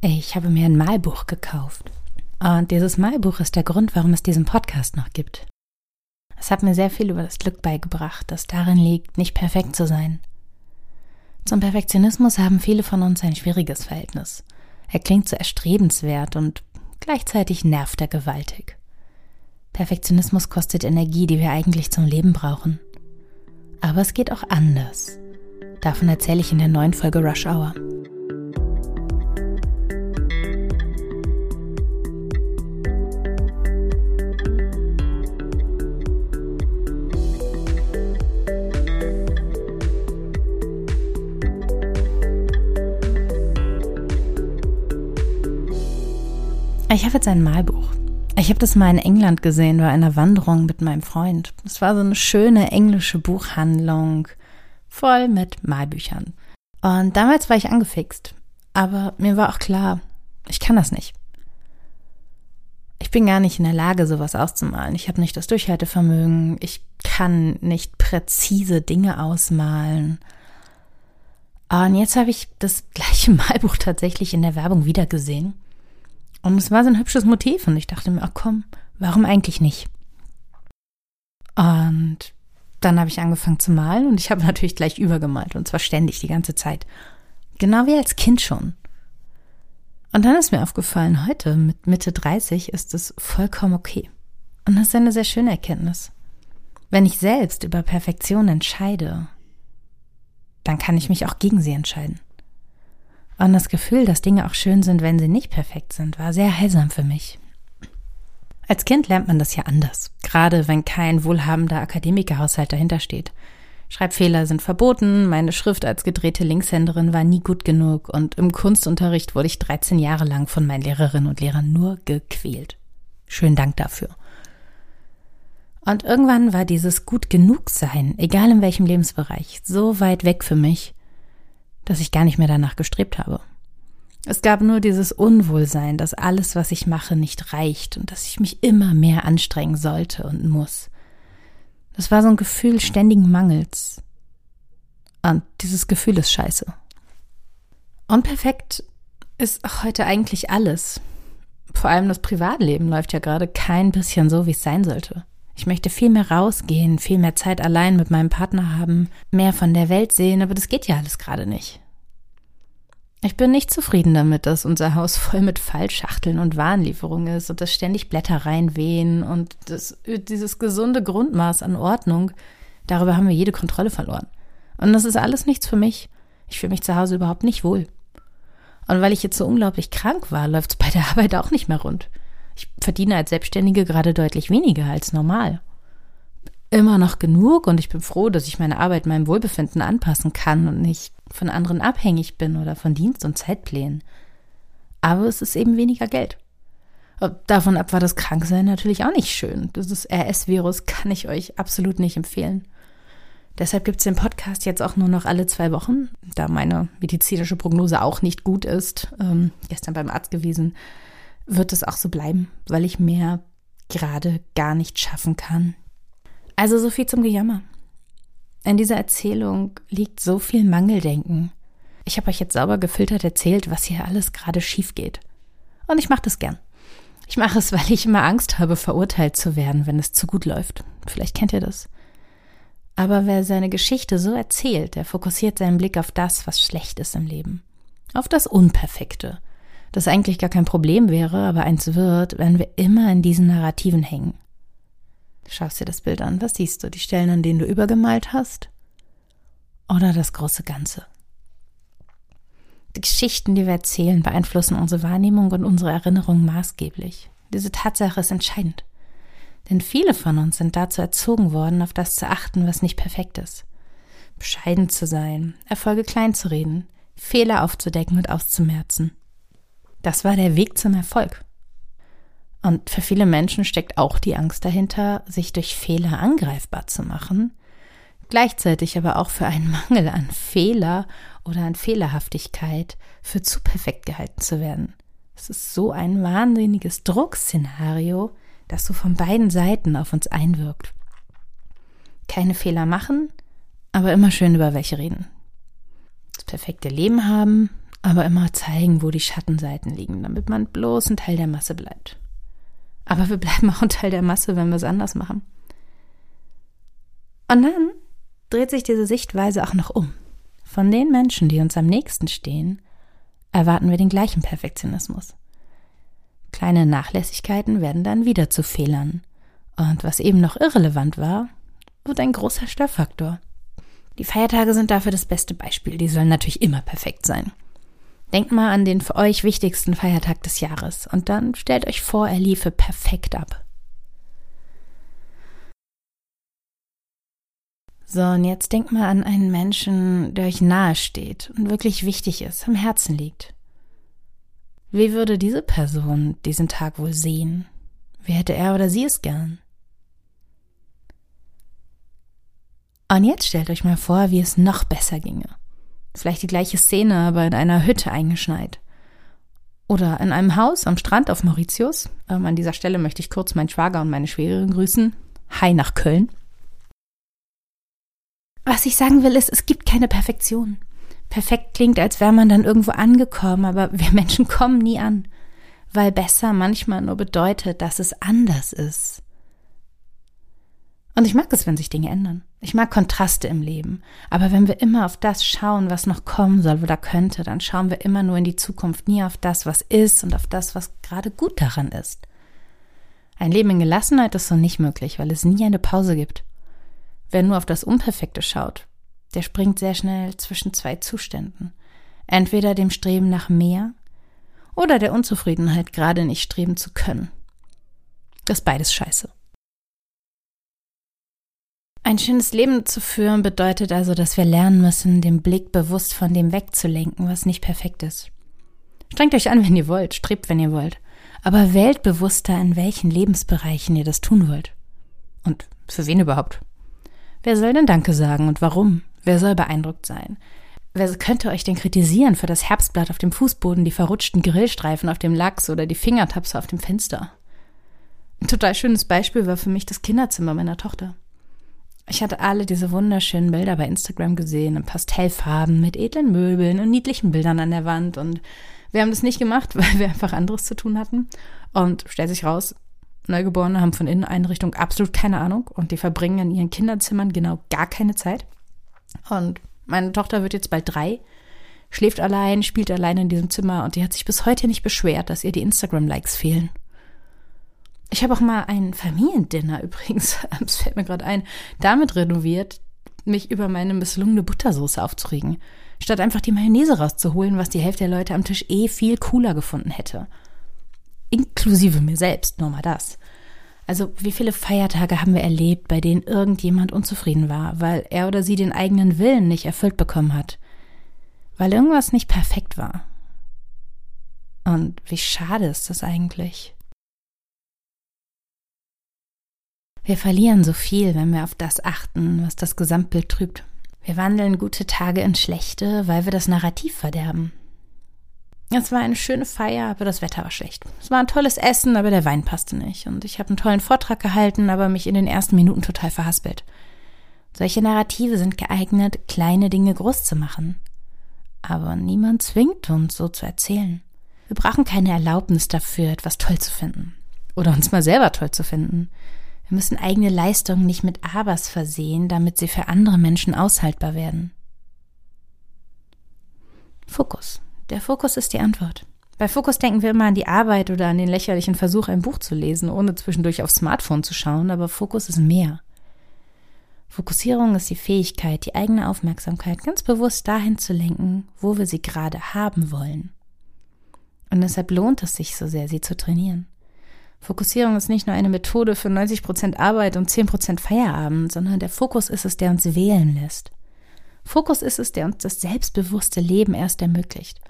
Ich habe mir ein Malbuch gekauft. Und dieses Malbuch ist der Grund, warum es diesen Podcast noch gibt. Es hat mir sehr viel über das Glück beigebracht, das darin liegt, nicht perfekt zu sein. Zum Perfektionismus haben viele von uns ein schwieriges Verhältnis. Er klingt so erstrebenswert und gleichzeitig nervt er gewaltig. Perfektionismus kostet Energie, die wir eigentlich zum Leben brauchen. Aber es geht auch anders. Davon erzähle ich in der neuen Folge Rush Hour. Ich habe jetzt ein Malbuch. Ich habe das mal in England gesehen bei einer Wanderung mit meinem Freund. Es war so eine schöne englische Buchhandlung, voll mit Malbüchern. Und damals war ich angefixt. Aber mir war auch klar, ich kann das nicht. Ich bin gar nicht in der Lage, sowas auszumalen. Ich habe nicht das Durchhaltevermögen. Ich kann nicht präzise Dinge ausmalen. Und jetzt habe ich das gleiche Malbuch tatsächlich in der Werbung wiedergesehen. Und es war so ein hübsches Motiv und ich dachte mir, ach komm, warum eigentlich nicht? Und dann habe ich angefangen zu malen und ich habe natürlich gleich übergemalt und zwar ständig die ganze Zeit. Genau wie als Kind schon. Und dann ist mir aufgefallen, heute mit Mitte 30 ist es vollkommen okay. Und das ist eine sehr schöne Erkenntnis. Wenn ich selbst über Perfektion entscheide, dann kann ich mich auch gegen sie entscheiden. Und das Gefühl, dass Dinge auch schön sind, wenn sie nicht perfekt sind, war sehr heilsam für mich. Als Kind lernt man das ja anders, gerade wenn kein wohlhabender Akademikerhaushalt dahinter steht. Schreibfehler sind verboten, meine Schrift als gedrehte Linkshänderin war nie gut genug und im Kunstunterricht wurde ich 13 Jahre lang von meinen Lehrerinnen und Lehrern nur gequält. Schönen Dank dafür. Und irgendwann war dieses gut genug sein, egal in welchem Lebensbereich, so weit weg für mich, dass ich gar nicht mehr danach gestrebt habe. Es gab nur dieses Unwohlsein, dass alles, was ich mache, nicht reicht und dass ich mich immer mehr anstrengen sollte und muss. Das war so ein Gefühl ständigen Mangels. Und dieses Gefühl ist scheiße. Unperfekt ist heute eigentlich alles. Vor allem das Privatleben läuft ja gerade kein bisschen so, wie es sein sollte. Ich möchte viel mehr rausgehen, viel mehr Zeit allein mit meinem Partner haben, mehr von der Welt sehen, aber das geht ja alles gerade nicht. Ich bin nicht zufrieden damit, dass unser Haus voll mit Fallschachteln und Warenlieferungen ist und dass ständig Blätter reinwehen und das, dieses gesunde Grundmaß an Ordnung, darüber haben wir jede Kontrolle verloren. Und das ist alles nichts für mich. Ich fühle mich zu Hause überhaupt nicht wohl. Und weil ich jetzt so unglaublich krank war, läuft es bei der Arbeit auch nicht mehr rund. Ich verdiene als Selbstständige gerade deutlich weniger als normal. Immer noch genug und ich bin froh, dass ich meine Arbeit meinem Wohlbefinden anpassen kann und nicht von anderen abhängig bin oder von Dienst- und Zeitplänen. Aber es ist eben weniger Geld. Davon ab war das Kranksein natürlich auch nicht schön. Das RS-Virus kann ich euch absolut nicht empfehlen. Deshalb gibt es den Podcast jetzt auch nur noch alle zwei Wochen, da meine medizinische Prognose auch nicht gut ist. Ähm, gestern beim Arzt gewesen wird es auch so bleiben, weil ich mehr gerade gar nicht schaffen kann. Also so viel zum Gejammer. In dieser Erzählung liegt so viel Mangeldenken. Ich habe euch jetzt sauber gefiltert erzählt, was hier alles gerade schief geht. Und ich mache das gern. Ich mache es, weil ich immer Angst habe, verurteilt zu werden, wenn es zu gut läuft. Vielleicht kennt ihr das. Aber wer seine Geschichte so erzählt, der fokussiert seinen Blick auf das, was schlecht ist im Leben. Auf das Unperfekte, das eigentlich gar kein Problem wäre, aber eins wird, wenn wir immer in diesen Narrativen hängen. Du schaust dir das Bild an, was siehst du? Die Stellen, an denen du übergemalt hast? Oder das große Ganze? Die Geschichten, die wir erzählen, beeinflussen unsere Wahrnehmung und unsere Erinnerung maßgeblich. Diese Tatsache ist entscheidend. Denn viele von uns sind dazu erzogen worden, auf das zu achten, was nicht perfekt ist. Bescheiden zu sein, Erfolge klein zu reden, Fehler aufzudecken und auszumerzen. Das war der Weg zum Erfolg. Und für viele Menschen steckt auch die Angst dahinter, sich durch Fehler angreifbar zu machen, gleichzeitig aber auch für einen Mangel an Fehler oder an Fehlerhaftigkeit für zu perfekt gehalten zu werden. Es ist so ein wahnsinniges Druckszenario, das so von beiden Seiten auf uns einwirkt. Keine Fehler machen, aber immer schön über welche reden. Das perfekte Leben haben, aber immer zeigen, wo die Schattenseiten liegen, damit man bloß ein Teil der Masse bleibt. Aber wir bleiben auch ein Teil der Masse, wenn wir es anders machen. Und dann dreht sich diese Sichtweise auch noch um. Von den Menschen, die uns am nächsten stehen, erwarten wir den gleichen Perfektionismus. Kleine Nachlässigkeiten werden dann wieder zu Fehlern. Und was eben noch irrelevant war, wird ein großer Störfaktor. Die Feiertage sind dafür das beste Beispiel. Die sollen natürlich immer perfekt sein. Denkt mal an den für euch wichtigsten Feiertag des Jahres und dann stellt euch vor, er liefe perfekt ab. So, und jetzt denkt mal an einen Menschen, der euch nahe steht und wirklich wichtig ist, am Herzen liegt. Wie würde diese Person diesen Tag wohl sehen? Wie hätte er oder sie es gern? Und jetzt stellt euch mal vor, wie es noch besser ginge. Vielleicht die gleiche Szene, aber in einer Hütte eingeschneit. Oder in einem Haus am Strand auf Mauritius. Ähm, an dieser Stelle möchte ich kurz meinen Schwager und meine Schwägerin grüßen. Hi nach Köln. Was ich sagen will, ist, es gibt keine Perfektion. Perfekt klingt, als wäre man dann irgendwo angekommen, aber wir Menschen kommen nie an, weil besser manchmal nur bedeutet, dass es anders ist. Und ich mag es, wenn sich Dinge ändern. Ich mag Kontraste im Leben. Aber wenn wir immer auf das schauen, was noch kommen soll oder könnte, dann schauen wir immer nur in die Zukunft, nie auf das, was ist und auf das, was gerade gut daran ist. Ein Leben in Gelassenheit ist so nicht möglich, weil es nie eine Pause gibt. Wer nur auf das Unperfekte schaut, der springt sehr schnell zwischen zwei Zuständen. Entweder dem Streben nach mehr oder der Unzufriedenheit, gerade nicht streben zu können. Das ist beides scheiße. Ein schönes Leben zu führen bedeutet also, dass wir lernen müssen, den Blick bewusst von dem wegzulenken, was nicht perfekt ist. Strengt euch an, wenn ihr wollt, strebt, wenn ihr wollt, aber wählt bewusster, in welchen Lebensbereichen ihr das tun wollt. Und für wen überhaupt? Wer soll denn Danke sagen und warum? Wer soll beeindruckt sein? Wer könnte euch denn kritisieren für das Herbstblatt auf dem Fußboden, die verrutschten Grillstreifen auf dem Lachs oder die Fingertapse auf dem Fenster? Ein total schönes Beispiel war für mich das Kinderzimmer meiner Tochter. Ich hatte alle diese wunderschönen Bilder bei Instagram gesehen, in Pastellfarben, mit edlen Möbeln und niedlichen Bildern an der Wand. Und wir haben das nicht gemacht, weil wir einfach anderes zu tun hatten. Und stellt sich raus, Neugeborene haben von Inneneinrichtung absolut keine Ahnung und die verbringen in ihren Kinderzimmern genau gar keine Zeit. Und meine Tochter wird jetzt bald drei, schläft allein, spielt allein in diesem Zimmer und die hat sich bis heute nicht beschwert, dass ihr die Instagram-Likes fehlen. Ich habe auch mal ein Familiendinner übrigens, es fällt mir gerade ein, damit renoviert, mich über meine misslungene Buttersoße aufzuregen, statt einfach die Mayonnaise rauszuholen, was die Hälfte der Leute am Tisch eh viel cooler gefunden hätte inklusive mir selbst, nur mal das. Also wie viele Feiertage haben wir erlebt, bei denen irgendjemand unzufrieden war, weil er oder sie den eigenen Willen nicht erfüllt bekommen hat, weil irgendwas nicht perfekt war. Und wie schade ist das eigentlich? Wir verlieren so viel, wenn wir auf das achten, was das Gesamtbild trübt. Wir wandeln gute Tage in schlechte, weil wir das Narrativ verderben. Es war eine schöne Feier, aber das Wetter war schlecht. Es war ein tolles Essen, aber der Wein passte nicht. Und ich habe einen tollen Vortrag gehalten, aber mich in den ersten Minuten total verhaspelt. Solche Narrative sind geeignet, kleine Dinge groß zu machen. Aber niemand zwingt uns, so zu erzählen. Wir brauchen keine Erlaubnis dafür, etwas toll zu finden. Oder uns mal selber toll zu finden. Wir müssen eigene Leistungen nicht mit Abers versehen, damit sie für andere Menschen aushaltbar werden. Fokus. Der Fokus ist die Antwort. Bei Fokus denken wir immer an die Arbeit oder an den lächerlichen Versuch, ein Buch zu lesen, ohne zwischendurch aufs Smartphone zu schauen, aber Fokus ist mehr. Fokussierung ist die Fähigkeit, die eigene Aufmerksamkeit ganz bewusst dahin zu lenken, wo wir sie gerade haben wollen. Und deshalb lohnt es sich so sehr, sie zu trainieren. Fokussierung ist nicht nur eine Methode für 90 Prozent Arbeit und 10 Prozent Feierabend, sondern der Fokus ist es, der uns wählen lässt. Fokus ist es, der uns das selbstbewusste Leben erst ermöglicht.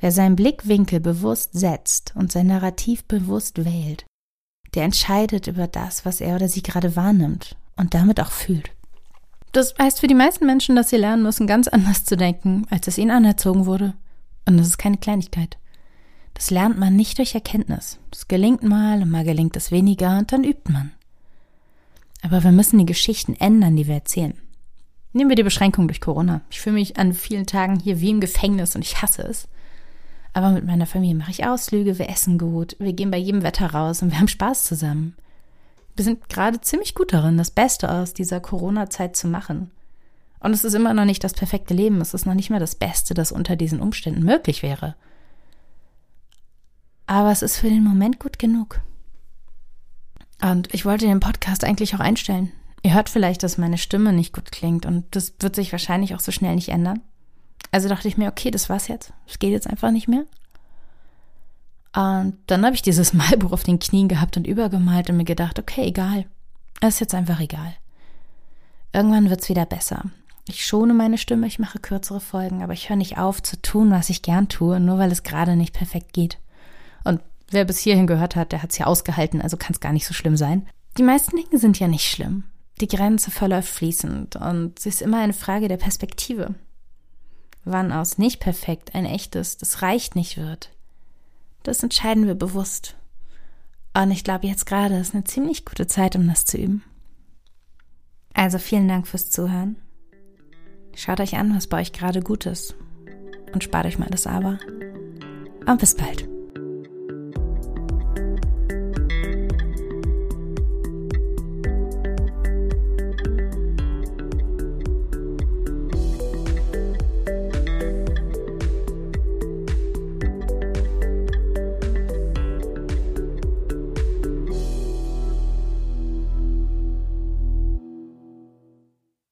Wer seinen Blickwinkel bewusst setzt und sein Narrativ bewusst wählt, der entscheidet über das, was er oder sie gerade wahrnimmt und damit auch fühlt. Das heißt für die meisten Menschen, dass sie lernen müssen, ganz anders zu denken, als es ihnen anerzogen wurde. Und das ist keine Kleinigkeit. Das lernt man nicht durch Erkenntnis. Das gelingt mal und mal gelingt es weniger und dann übt man. Aber wir müssen die Geschichten ändern, die wir erzählen. Nehmen wir die Beschränkung durch Corona. Ich fühle mich an vielen Tagen hier wie im Gefängnis und ich hasse es. Aber mit meiner Familie mache ich Ausflüge, wir essen gut, wir gehen bei jedem Wetter raus und wir haben Spaß zusammen. Wir sind gerade ziemlich gut darin, das Beste aus dieser Corona-Zeit zu machen. Und es ist immer noch nicht das perfekte Leben, es ist noch nicht mehr das Beste, das unter diesen Umständen möglich wäre. Aber es ist für den Moment gut genug. Und ich wollte den Podcast eigentlich auch einstellen. Ihr hört vielleicht, dass meine Stimme nicht gut klingt und das wird sich wahrscheinlich auch so schnell nicht ändern. Also dachte ich mir, okay, das war's jetzt. Es geht jetzt einfach nicht mehr. Und dann habe ich dieses Malbuch auf den Knien gehabt und übergemalt und mir gedacht, okay, egal. Es ist jetzt einfach egal. Irgendwann wird's wieder besser. Ich schone meine Stimme, ich mache kürzere Folgen, aber ich höre nicht auf zu tun, was ich gern tue, nur weil es gerade nicht perfekt geht. Wer bis hierhin gehört hat, der hat's ja ausgehalten, also kann es gar nicht so schlimm sein. Die meisten Dinge sind ja nicht schlimm. Die Grenze verläuft fließend und sie ist immer eine Frage der Perspektive. Wann aus nicht perfekt ein echtes, das reicht nicht wird, das entscheiden wir bewusst. Und ich glaube, jetzt gerade ist eine ziemlich gute Zeit, um das zu üben. Also vielen Dank fürs Zuhören. Schaut euch an, was bei euch gerade gut ist. Und spart euch mal das Aber. Und bis bald.